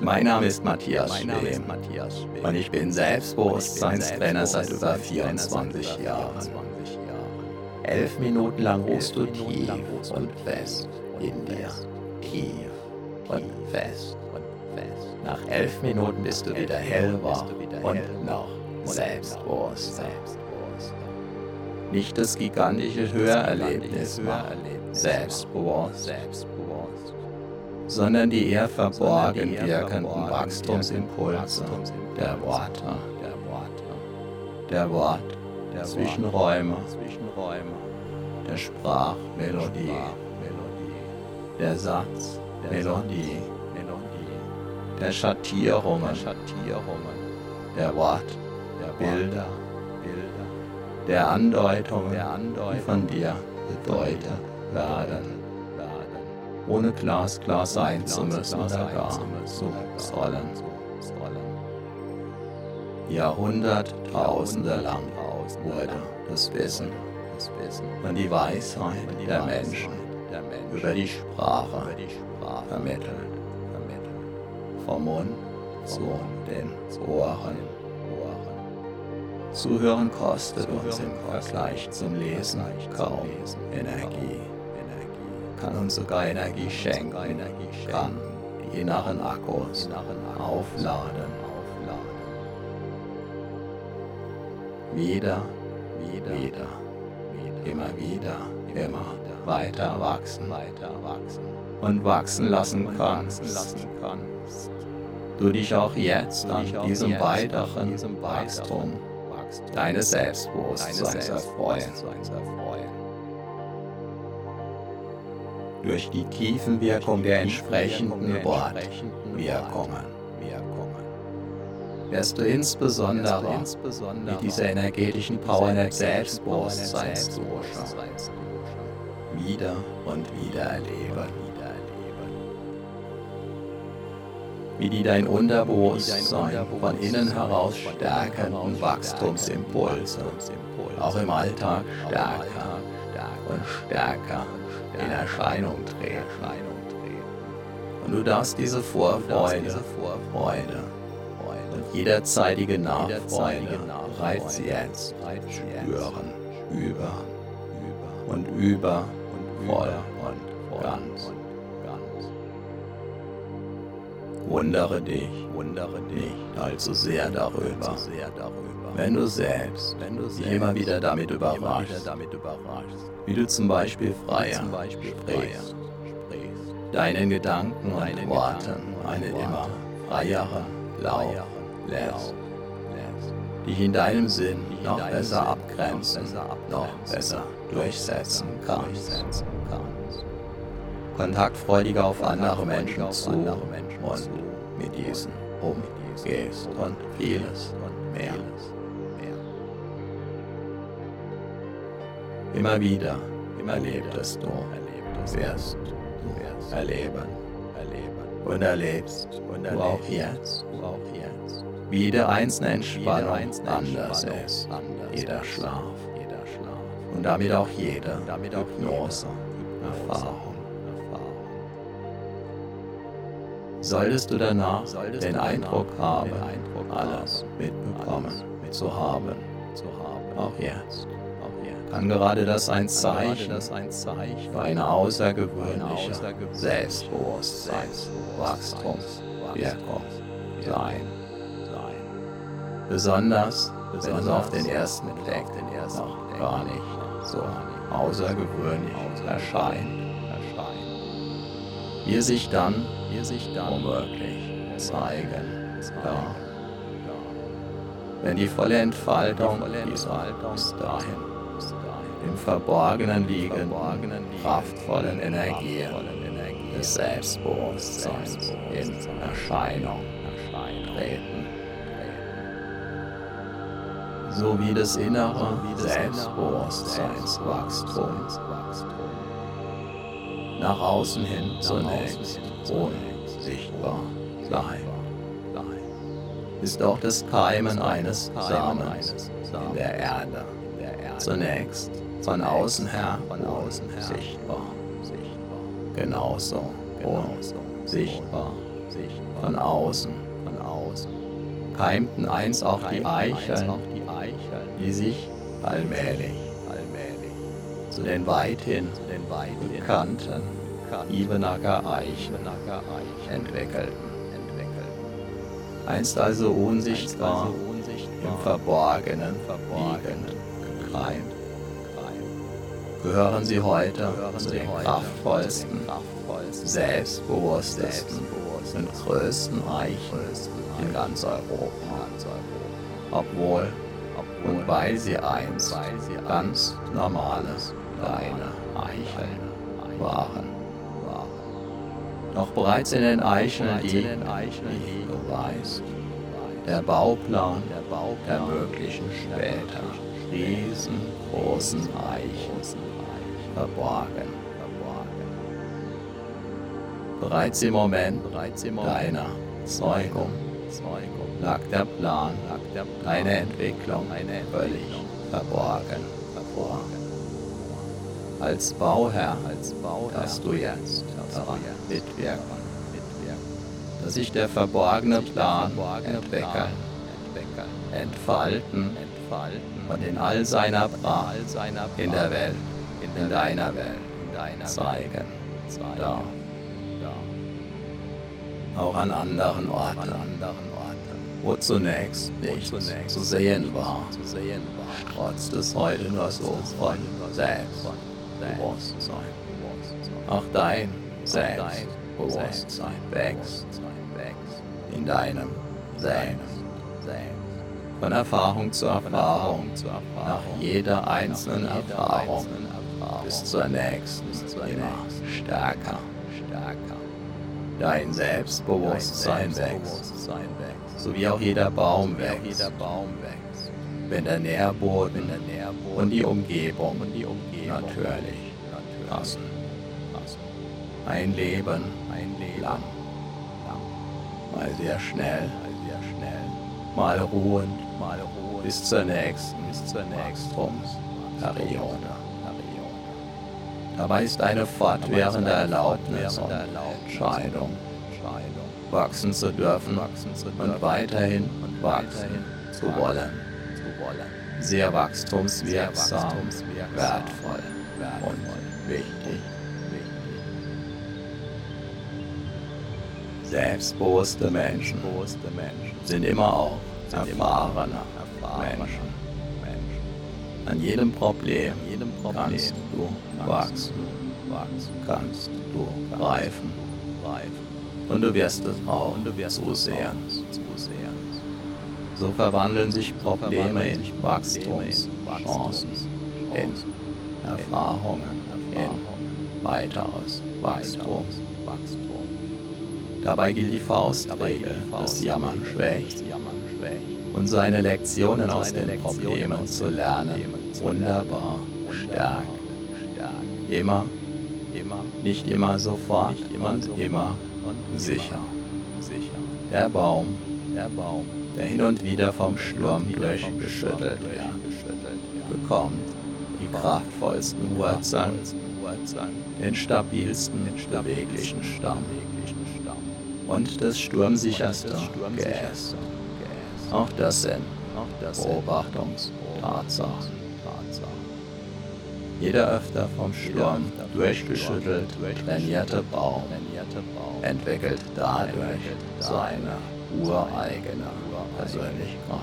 Mein Name ist Matthias Schwem. Und ich bin Selbstbewusstseinstrainer seit über 24 Jahren. Elf Minuten lang ruhst du tief und fest in dir. Tief und fest. Nach elf Minuten bist du wieder hellwach und noch selbstbewusst. Nicht das gigantische Hörerlebnis macht selbstbewusst, sondern die eher verborgen wirkenden Wachstumsimpulse der Worte, der Wort, der Zwischenräume, der Sprachmelodie, der Satzmelodie, der Schattierungen, der Wort, der Bilder, der Andeutungen, die von dir bedeutet werden ohne glasklar sein zu müssen oder gar zu sollen. Jahrhunderttausende lang wurde das Wissen und die Weisheit der Menschen über die Sprache vermittelt. Vom Mund zu den Ohren. Zuhören kostet uns im Vergleich zum Lesen kaum Energie kann uns sogar Energie schenken, kann die inneren Akkus aufladen. Wieder, wieder, wieder, immer wieder, immer weiter wachsen, weiter wachsen. Und wachsen lassen kannst. Du dich auch jetzt an diesem weiteren Wachstum deines Selbstbewusstseins erfreuen durch die Tiefenwirkung der entsprechenden Wortwirkungen wirst du insbesondere mit dieser energetischen Power der Selbstbewusstseinsdusche wieder und wieder erleben. Wie die dein Unterbewusstsein von innen heraus stärkenden Wachstumsimpulse auch im Alltag stärker und stärker in Erscheinung treten. Und du darfst diese Vorfreude, Freude und jederzeitige Nachfreude bereits jetzt spüren, über und über, voll und ganz. Wundere dich, wundere dich allzu sehr darüber, wenn du selbst dich immer wieder damit überraschst, wie du zum Beispiel freier sprichst, deinen Gedanken und Worten eine immer freiere Lauf lässt, dich in deinem Sinn noch besser abgrenzen, noch besser durchsetzen kannst, kontaktfreudiger auf andere Menschen zu und mit diesen umgehst und vieles mehr. Immer wieder erlebtest du, wirst du erleben. Und erlebst du auch jetzt, wie jede einzelne Entspannung anders ist, jeder Schlaf. Und damit auch jede Hypnose, Erfahrung. Solltest du danach den Eindruck haben, alles mitbekommen zu haben, auch jetzt kann gerade das ein Zeichen für eine außergewöhnliche Selbstbewusstseinswachstumswirkung sein. Besonders, wenn es auf den ersten Blick noch gar nicht so außergewöhnlich erscheint. Hier sich dann, womöglich zeigen darf. Wenn die volle Entfaltung dieser bis dahin im Verborgenen liegen, kraftvollen Energien des Selbstbewusstseins in Erscheinung treten, sowie des innere Selbstbewusstseinswachstums nach außen hin zunächst unsichtbar bleiben, ist auch das Keimen eines Samens in der Erde zunächst von außen her. Sichtbar, genauso sichtbar. Von außen. Keimten einst auch die Eicheln, die sich allmählich zu den weithin bekannten Ibenacker Eichen entwickelten. Einst also unsichtbar im Verborgenen liegend, gekreimt, gehören sie heute zu den kraftvollsten, selbstbewusstesten und größten Eichen in ganz Europa. Obwohl und weil sie einst ganz normales kleine Eicheln waren. Doch bereits in den Eicheln liegt, wie du weißt, der Bauplan der möglichen später riesengroßen Eichen verborgen. Bereits im Moment deiner Zeugung lag der Plan, deine Entwicklung völlig verborgen. Als Bauherr, darfst du jetzt daran mitwirken, dass sich der verborgene Plan entwickeln, entfalten und in all seiner Pracht in der Welt, in deiner Welt zeigen. Darf. Auch an anderen Orten, wo zunächst nichts zu sehen war, trotz des heute nur so von Selbstbewusstsein. Auch dein Selbstbewusstsein wächst in deinem Selbst. Von Erfahrung zu Erfahrung, nach jeder einzelnen Erfahrung bis zur nächsten immer stärker. Dein Selbstbewusstsein wächst, so wie auch jeder Baum wächst wenn der Nährboden und die Umgebung natürlich passen. Ein Leben lang, mal sehr schnell, mal ruhend, bis zur nächsten Wachstumsperiode. Dabei ist eine fortwährende Erlaubnis und Entscheidung, wachsen zu dürfen und weiterhin wachsen zu wollen sehr wachstumswirksam, wertvoll und wichtig. Selbstbewusste Menschen sind immer auch erfahrene Menschen. An jedem Problem kannst du wachsen, kannst du reifen und du wirst es auch so sehen. So verwandeln sich Probleme in Wachstumschancen, in Erfahrungen, in weiteres Wachstum. Dabei gilt die Faustregel, das Jammern schwächt. Und seine Lektionen aus den Problemen zu lernen, wunderbar stärkt. Immer, nicht immer sofort und immer sicher. Der Baum, der Baum der hin und wieder vom Sturm durchgeschüttelt wird, bekommt die kraftvollsten Wurzeln, den stabilsten, beweglichen Stamm und das sturmsicherste Geäst. Auch das sind Beobachtungstatsachen. Jeder öfter vom Sturm durchgeschüttelt trainierte Baum entwickelt dadurch seine ureigene Persönlichkeit.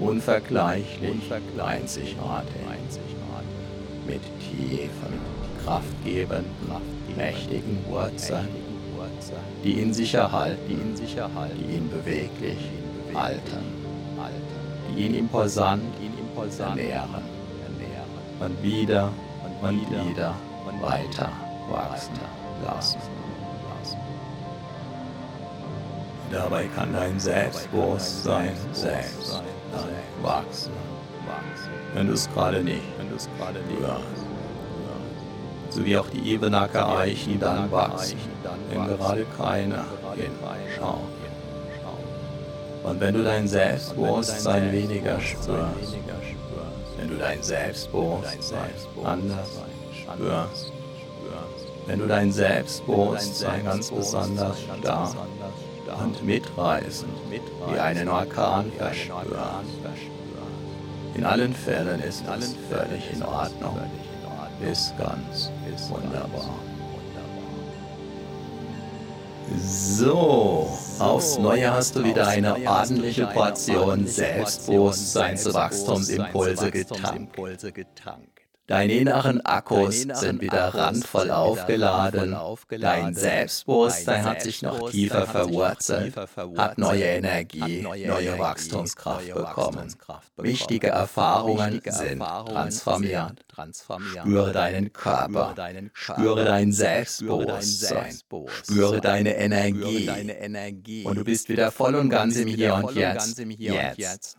Unvergleichlich, einzigartig, mit tiefen, kraftgebenden, mächtigen Wurzeln, die ihn sicher halten, die ihn beweglich halten, die ihn imposant ernähren. und wieder und wieder weiter wachsen lassen. Dabei kann dein Selbstbewusstsein selbst wachsen, wenn du es gerade nicht hörst. So wie auch die Ebenacker Eichen dann wachsen, wenn gerade keiner hinschaut. Und wenn du dein Selbstbewusstsein weniger spürst, wenn du dein Selbstbewusstsein anders spürst, wenn du dein Selbstbewusstsein ganz besonders stark und mitreißend wie einen Orkan verspürst. In allen Fällen ist alles völlig in Ordnung, ist ganz wunderbar. So, aufs Neue hast du wieder eine ordentliche Portion Selbstbewusstseinswachstumsimpulse getankt. Deine inneren Akkus sind wieder randvoll aufgeladen. Dein Selbstbewusstsein hat sich noch tiefer verwurzelt, hat neue Energie, neue Wachstumskraft bekommen. Wichtige Erfahrungen sind transformiert. Spüre deinen Körper, spüre dein Selbstbewusstsein, spüre deine Energie. Und du bist wieder voll und ganz im Hier und Jetzt. Jetzt.